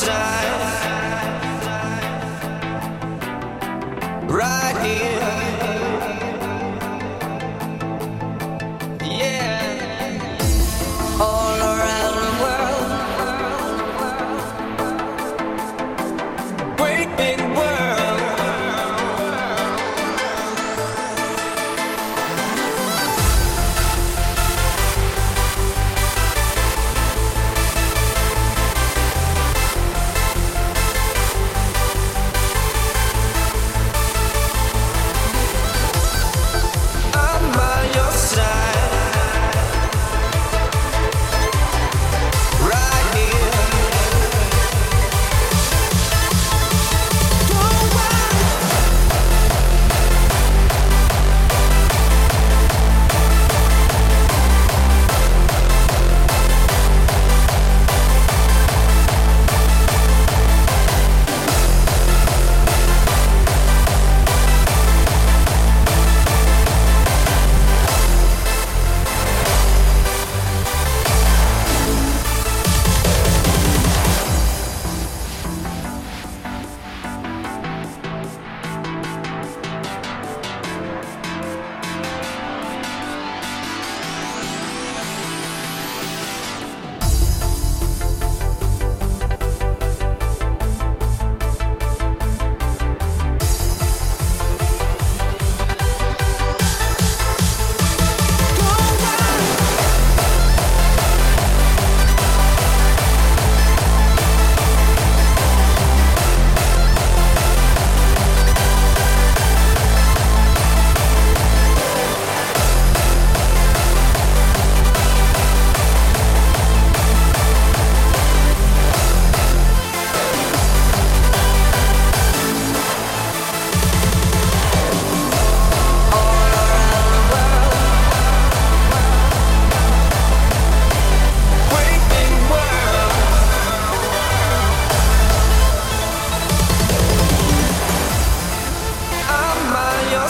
side,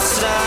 outside.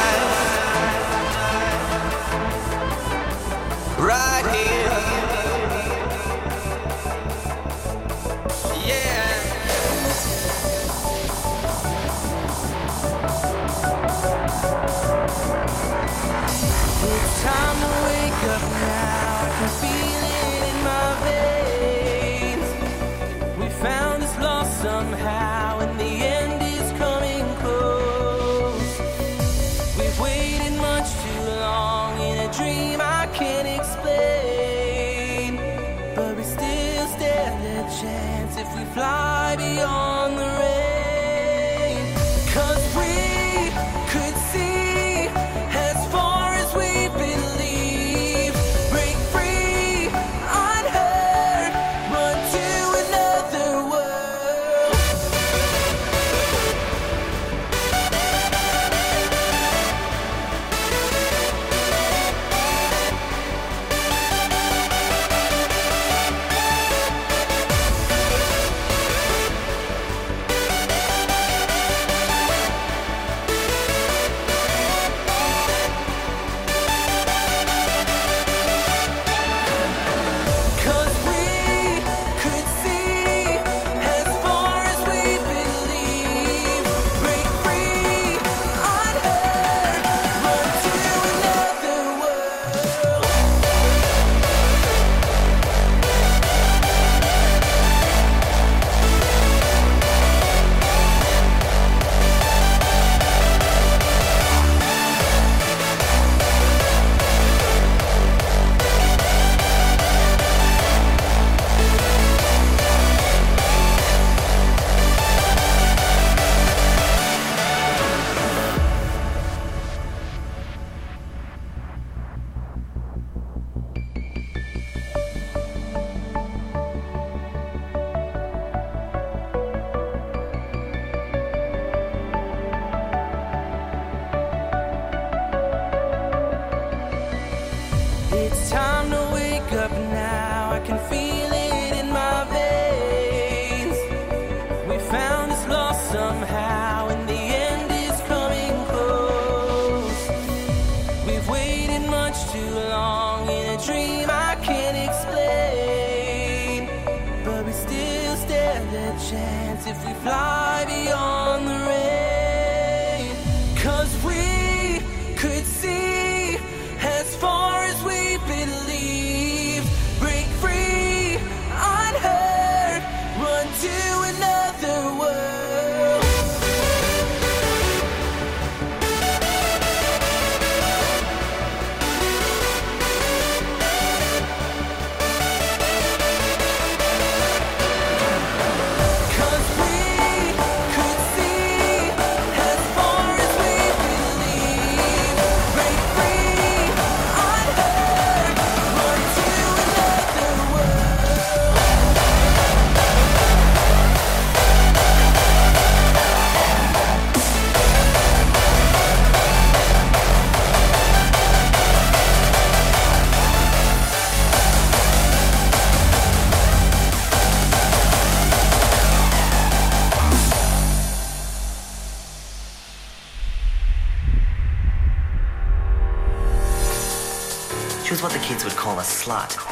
Can feel it would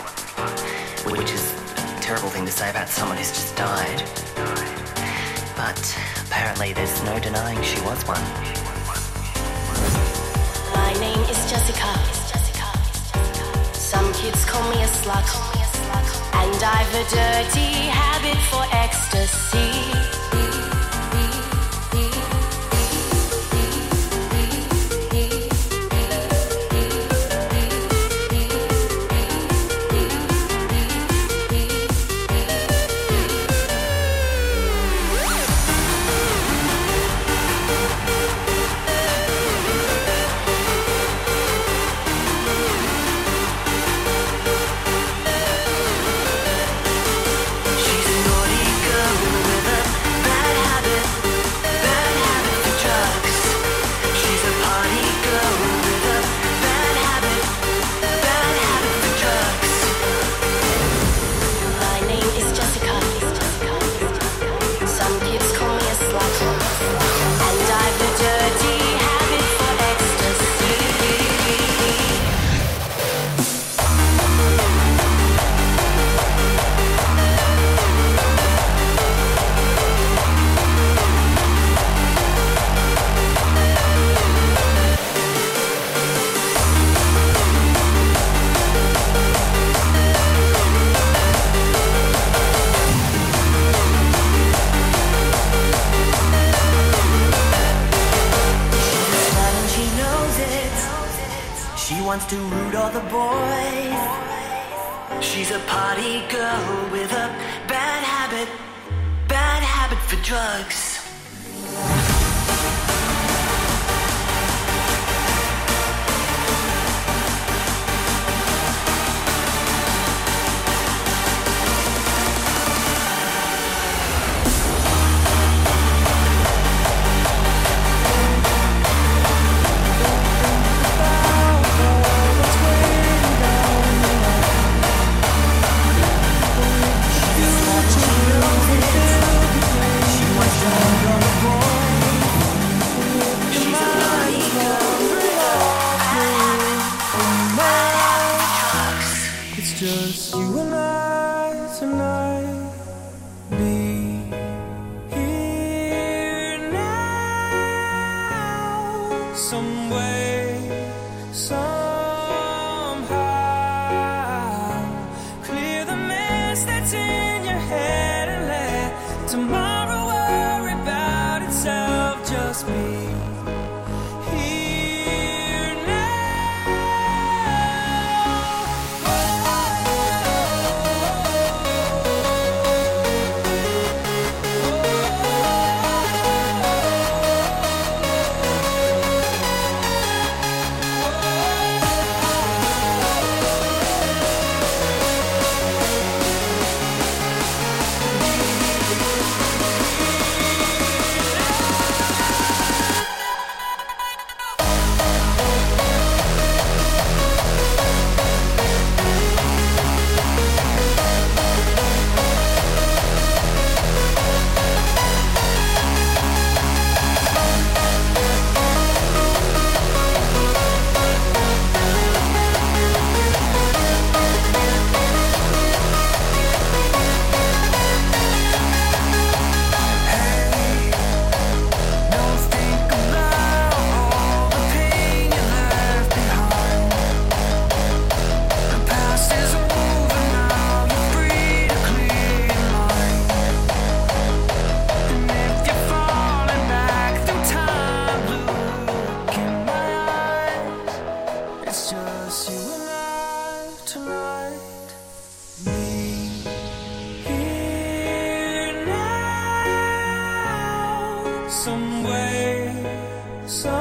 somehow.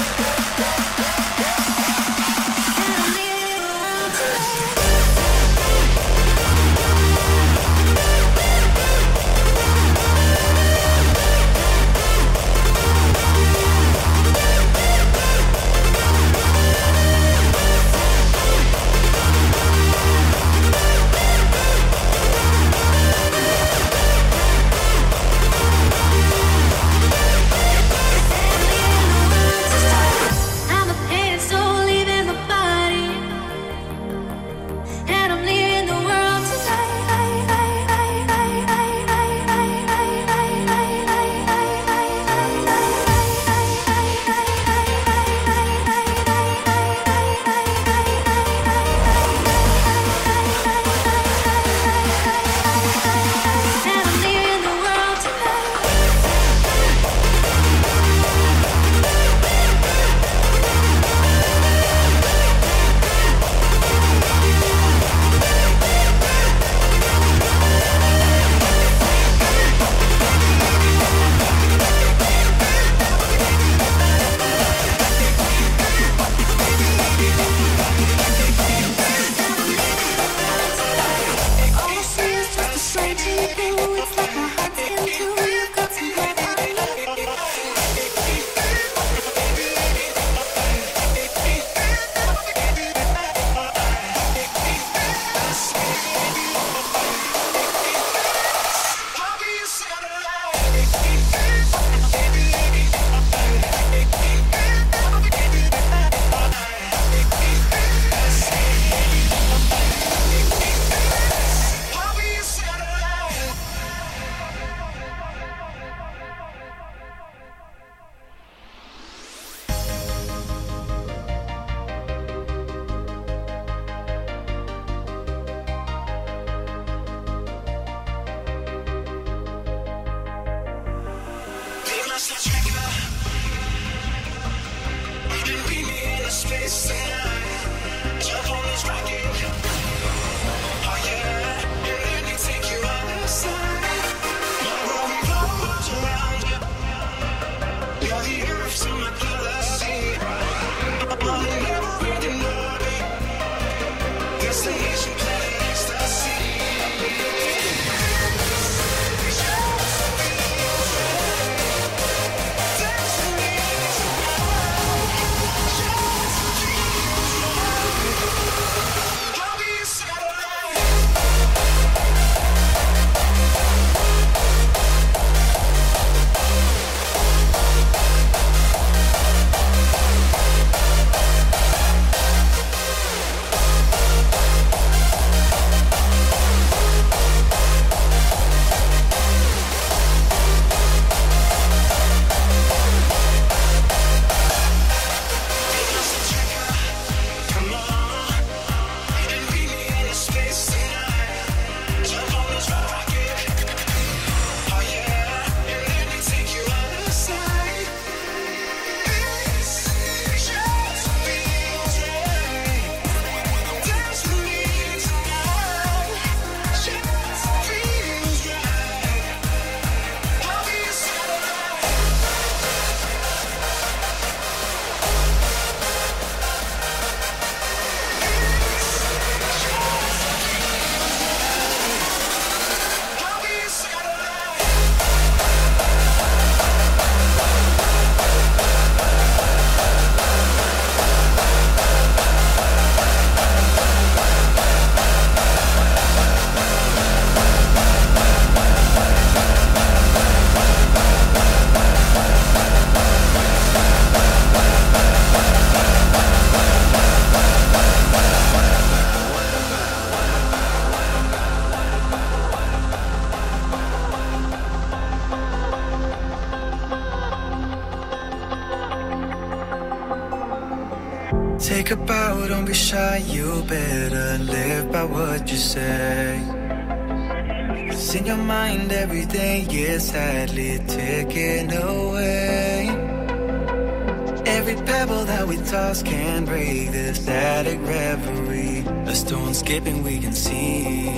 Sadly taken away. Every pebble that we toss can break the static reverie. A stone skipping we can see.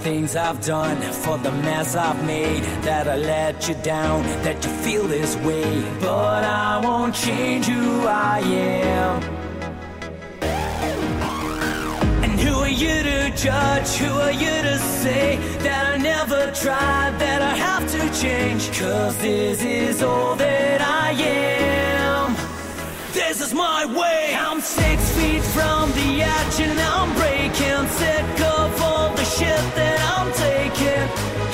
Things I've done, for the mess I've made, that I let you down, that you feel this way. But I won't change who I am. And who are you to judge? Who are you to say that I never tried, that I have to change? Cause this is all that I am. This is my way. I'm six feet from the edge and I'm breaking. The shit that I'm taking.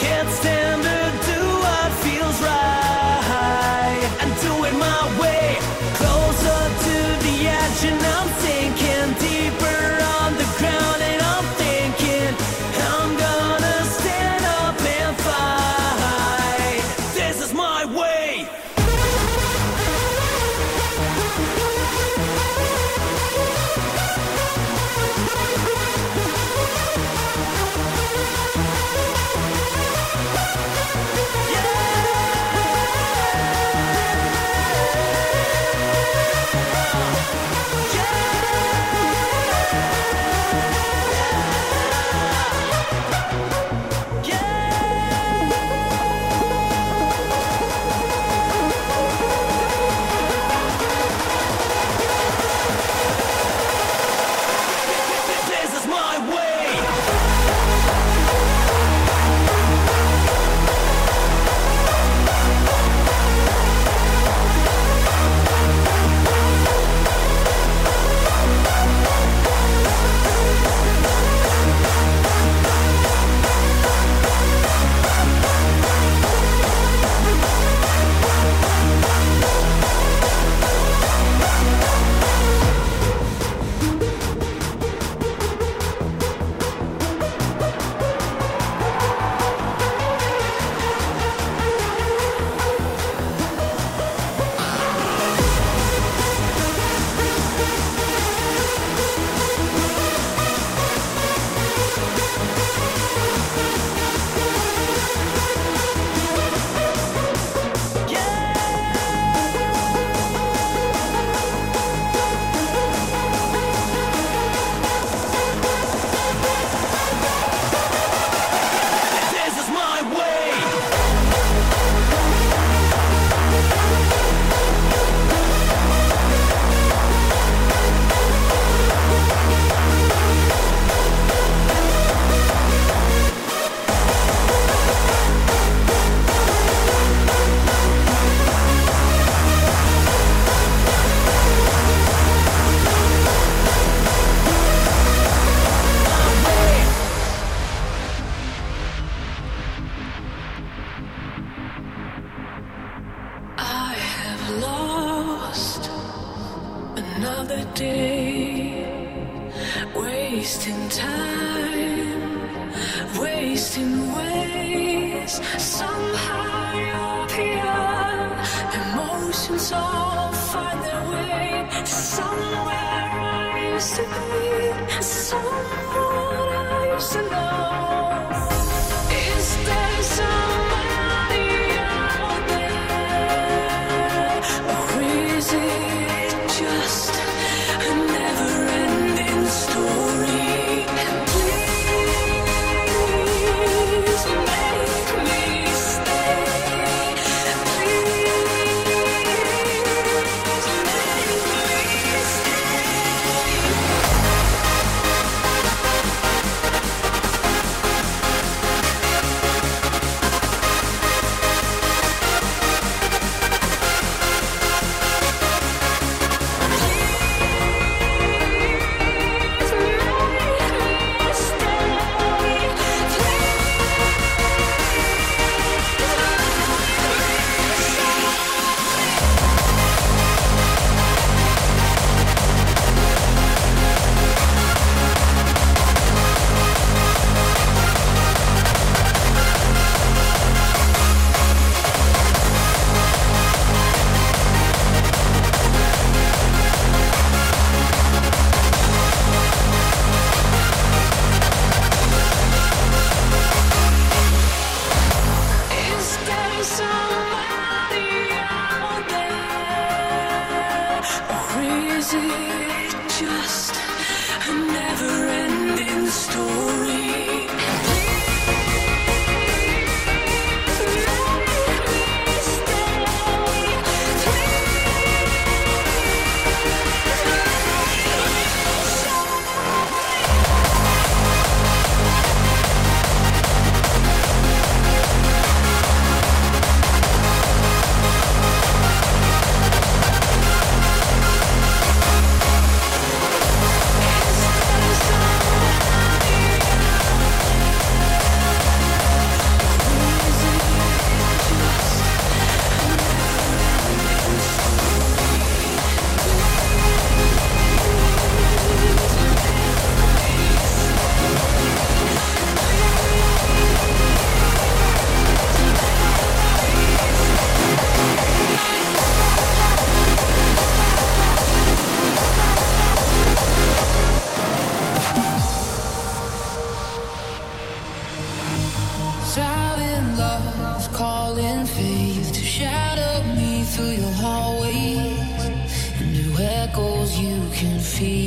feel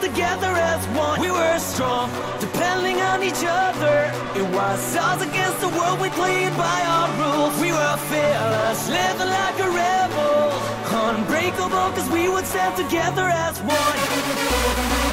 together as one. We were strong, depending on each other. It was us against the world, we played by our rules. We were fearless, living like a rebel. Unbreakable, cause we would stand together as one.